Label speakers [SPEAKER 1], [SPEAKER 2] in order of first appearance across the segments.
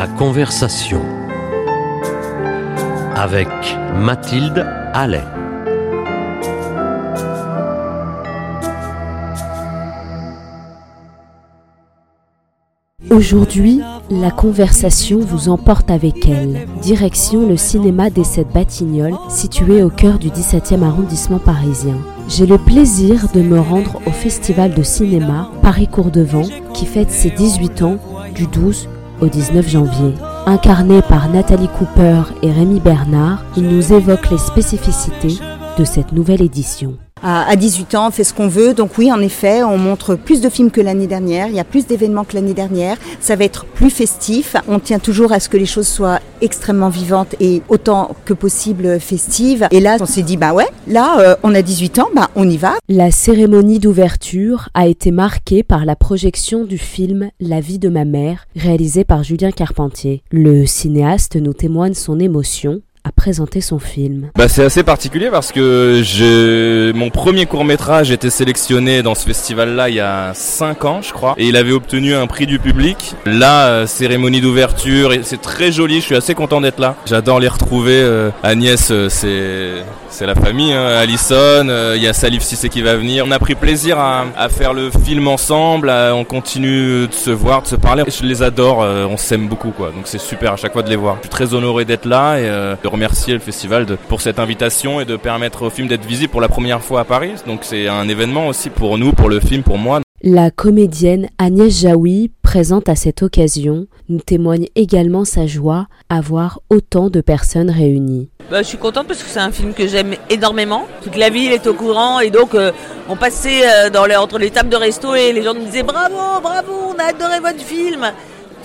[SPEAKER 1] La conversation avec Mathilde Allais.
[SPEAKER 2] Aujourd'hui, la conversation vous emporte avec elle. Direction le cinéma des Sept Batignolles, situé au cœur du 17e arrondissement parisien. J'ai le plaisir de me rendre au festival de cinéma Paris Cours-de-Vent qui fête ses 18 ans du 12 au 19 janvier. Incarné par Nathalie Cooper et Rémi Bernard, il nous évoque les spécificités de cette nouvelle édition
[SPEAKER 3] à 18 ans, on fait ce qu'on veut. Donc oui, en effet, on montre plus de films que l'année dernière. Il y a plus d'événements que l'année dernière. Ça va être plus festif. On tient toujours à ce que les choses soient extrêmement vivantes et autant que possible festives. Et là, on s'est dit, bah ouais, là, euh, on a 18 ans, bah on y va.
[SPEAKER 2] La cérémonie d'ouverture a été marquée par la projection du film La vie de ma mère, réalisé par Julien Carpentier. Le cinéaste nous témoigne son émotion à présenter son film.
[SPEAKER 4] Bah c'est assez particulier parce que je... mon premier court métrage était sélectionné dans ce festival-là il y a 5 ans je crois et il avait obtenu un prix du public. Là, euh, cérémonie d'ouverture, c'est très joli, je suis assez content d'être là. J'adore les retrouver. Euh, Agnès, euh, c'est c'est la famille, hein. Alison, il y a Salif Sissé qui va venir. On a pris plaisir à, à faire le film ensemble, on continue de se voir, de se parler. Je les adore, on s'aime beaucoup quoi, donc c'est super à chaque fois de les voir. Je suis très honoré d'être là et remercier le festival de, pour cette invitation et de permettre au film d'être visible pour la première fois à Paris. Donc c'est un événement aussi pour nous, pour le film, pour moi.
[SPEAKER 2] La comédienne Agnès Jaoui, présente à cette occasion, nous témoigne également sa joie à voir autant de personnes réunies.
[SPEAKER 5] Bah, je suis contente parce que c'est un film que j'aime énormément. Toute la ville est au courant et donc euh, on passait euh, dans les, entre les tables de resto et les gens nous disaient bravo, bravo, on a adoré votre film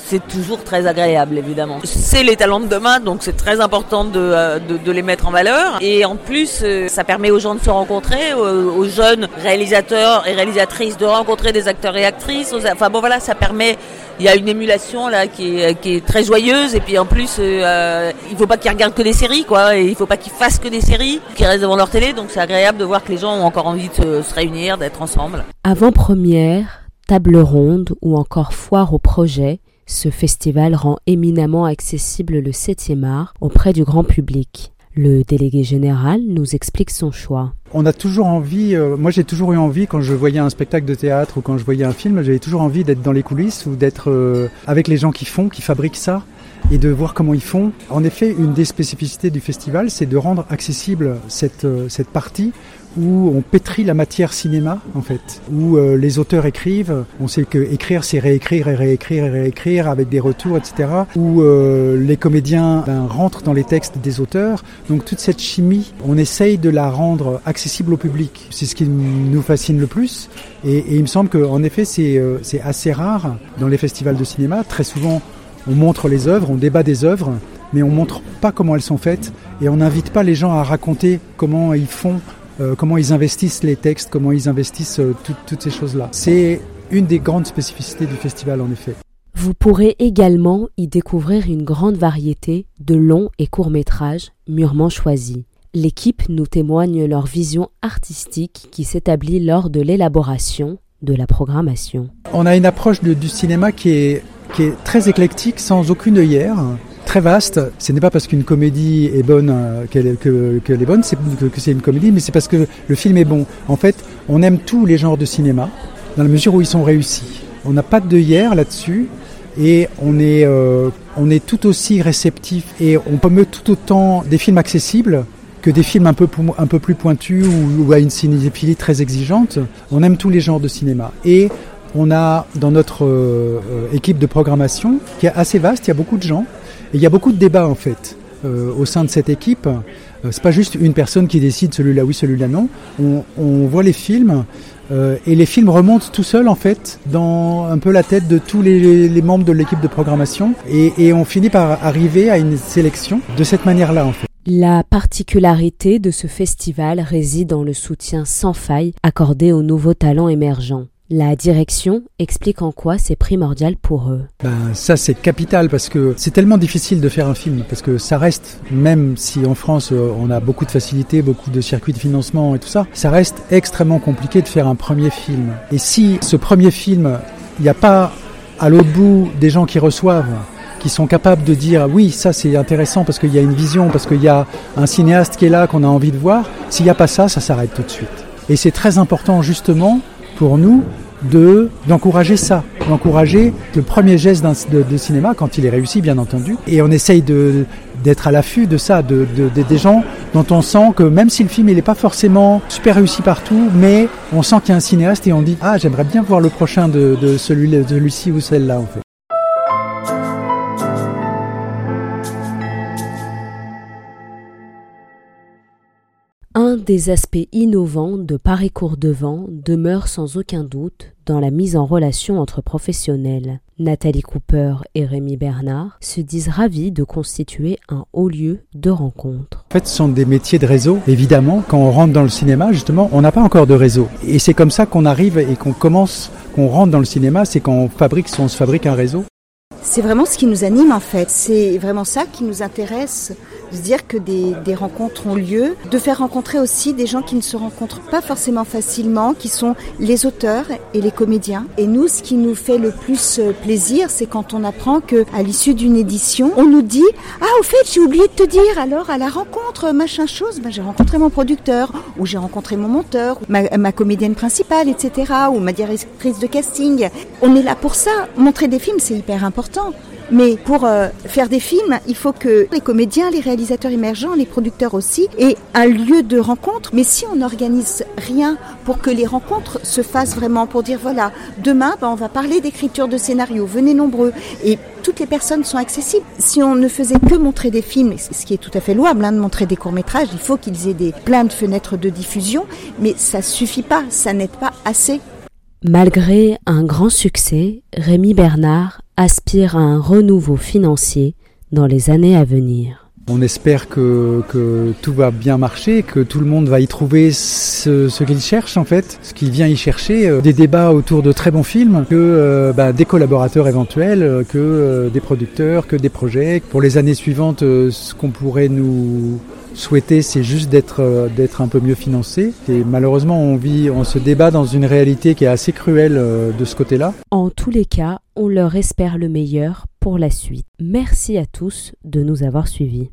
[SPEAKER 5] c'est toujours très agréable évidemment. C'est les talents de demain, donc c'est très important de, euh, de, de, les mettre en valeur. Et en plus, euh, ça permet aux gens de se rencontrer, aux, jeunes réalisateurs et réalisatrices de rencontrer des acteurs et actrices. Enfin bon voilà, ça permet il y a une émulation là qui est, qui est très joyeuse et puis en plus euh, il faut pas qu'ils regardent que des séries quoi et il faut pas qu'ils fassent que des séries qu'ils restent devant leur télé donc c'est agréable de voir que les gens ont encore envie de se, se réunir d'être ensemble
[SPEAKER 2] avant première table ronde ou encore foire au projet ce festival rend éminemment accessible le 7e art auprès du grand public. Le délégué général nous explique son choix.
[SPEAKER 6] On a toujours envie, euh, moi j'ai toujours eu envie quand je voyais un spectacle de théâtre ou quand je voyais un film, j'avais toujours envie d'être dans les coulisses ou d'être euh, avec les gens qui font, qui fabriquent ça et de voir comment ils font. En effet, une des spécificités du festival, c'est de rendre accessible cette, euh, cette partie où on pétrit la matière cinéma en fait, où euh, les auteurs écrivent, on sait que écrire c'est réécrire et réécrire et réécrire avec des retours, etc. Où euh, les comédiens ben, rentrent dans les textes des auteurs. Donc toute cette chimie, on essaye de la rendre accessible au public. C'est ce qui nous fascine le plus. Et, il me semble qu'en effet c'est euh, c'est assez rare dans les festivals de cinéma. Très souvent on montre les œuvres, on débat des œuvres, mais on montre pas comment elles sont faites et on n'invite pas les gens à raconter comment ils font euh, comment ils investissent les textes, comment ils investissent euh, toutes ces choses-là. C'est une des grandes spécificités du festival en effet.
[SPEAKER 2] Vous pourrez également y découvrir une grande variété de longs et courts métrages mûrement choisis. L'équipe nous témoigne leur vision artistique qui s'établit lors de l'élaboration de la programmation.
[SPEAKER 6] On a une approche du cinéma qui est, qui est très éclectique, sans aucune œillère très vaste. Ce n'est pas parce qu'une comédie est bonne euh, qu'elle est bonne, c'est que, c'est une comédie, mais c'est parce que le film est bon. En fait, on aime tous les genres de cinéma, dans la mesure où ils sont réussis. On n'a pas de hier là-dessus, et on est, euh, on est tout aussi réceptif, et on mettre tout autant des films accessibles que des films un peu, un peu plus pointus ou, à une cinéphilie très exigeante. On aime tous les genres de cinéma. Et on a dans notre euh, équipe de programmation, qui est assez vaste, il y a beaucoup de gens, il y a beaucoup de débats en fait euh, au sein de cette équipe. Euh, c'est pas juste une personne qui décide celui-là oui, celui-là non. On, voit les films euh, et les films remontent tout seuls en fait dans un peu la tête de tous les, membres de l'équipe de programmation et, et on finit par arriver à une sélection de cette manière-là en fait.
[SPEAKER 2] La particularité de ce festival réside dans le soutien sans faille accordé aux nouveaux talents émergents. La direction explique en quoi c'est primordial pour eux.
[SPEAKER 6] Ben, ça c'est capital parce que c'est tellement difficile de faire un film parce que ça reste, même si en France euh, on a beaucoup de facilités, beaucoup de circuits de financement et tout ça, ça reste extrêmement compliqué de faire un premier film. Et si ce premier film, il n'y a pas à l'autre bout des gens qui reçoivent, qui sont capables de dire oui, ça c'est intéressant parce qu'il y a une vision, parce qu'il y a un cinéaste qui est là qu'on a envie de voir. S'il n'y a pas ça, ça s'arrête tout de suite. Et c'est très important justement pour nous de d'encourager ça, d'encourager le premier geste de, cinéma quand il est réussi bien entendu. Et on essaye de d'être à l'affût de ça, de, de, des gens dont on sent que même si le film il n'est pas forcément super réussi partout, mais on sent qu'il y a un cinéaste et on dit ah j'aimerais bien voir le prochain de, de celui de celui-ci ou celle-là en fait.
[SPEAKER 2] Un des aspects innovants de Paris Cours Devant demeure sans aucun doute dans la mise en relation entre professionnels. Nathalie Cooper et Rémi Bernard se disent ravis de constituer un haut lieu de rencontre.
[SPEAKER 6] En fait, ce sont des métiers de réseau. Évidemment, quand on rentre dans le cinéma, justement, on n'a pas encore de réseau. Et c'est comme ça qu'on arrive et qu'on commence, qu'on rentre dans le cinéma, c'est qu'on fabrique, on se fabrique un réseau.
[SPEAKER 3] C'est vraiment ce qui nous anime en fait. C'est vraiment ça qui nous intéresse se dire que des, des, rencontres ont lieu, de faire rencontrer aussi des gens qui ne se rencontrent pas forcément facilement, qui sont les auteurs et les comédiens. Et nous, ce qui nous fait le plus euh, plaisir, c'est quand on apprend que à l'issue d'une édition, on nous dit ah au fait j'ai oublié de te dire alors à la rencontre machin chose, ben, j'ai rencontré mon producteur ou j'ai rencontré mon monteur, ma, ma comédienne principale, etc. ou ma directrice de casting. On est là pour ça. Montrer des films, c'est hyper important. Mais pour euh, faire des films, il faut que les comédiens, les réalisateurs émergents, les producteurs aussi, aient un lieu de rencontre. Mais si on n'organise rien pour que les rencontres se fassent vraiment, pour dire voilà, demain, ben, on va parler d'écriture de scénario, venez nombreux. Et toutes les personnes sont accessibles. Si on ne faisait que montrer des films, ce qui est tout à fait louable, hein, de montrer des courts-métrages, il faut qu'ils aient des, plein de fenêtres de diffusion, mais ça suffit pas, ça n'aide pas assez.
[SPEAKER 2] Malgré un grand succès, Rémi Bernard aspire à un renouveau financier dans les années à venir.
[SPEAKER 6] On espère que, tout va bien marcher, que tout le monde va y trouver ce, ce qu'il cherche en fait, ce qu'il vient y chercher, euh, des débats autour de très bons films, que euh, bah, des collaborateurs éventuels, euh, que des producteurs, que des projets. Pour les années suivantes, ce qu'on pourrait nous souhaiter, c'est juste d'être d'être un peu mieux financé. Et malheureusement, on vit, on se débat dans une réalité qui est assez cruelle de ce côté-là.
[SPEAKER 2] En tous les cas, on leur espère le meilleur pour la suite. Merci à tous de nous avoir suivis.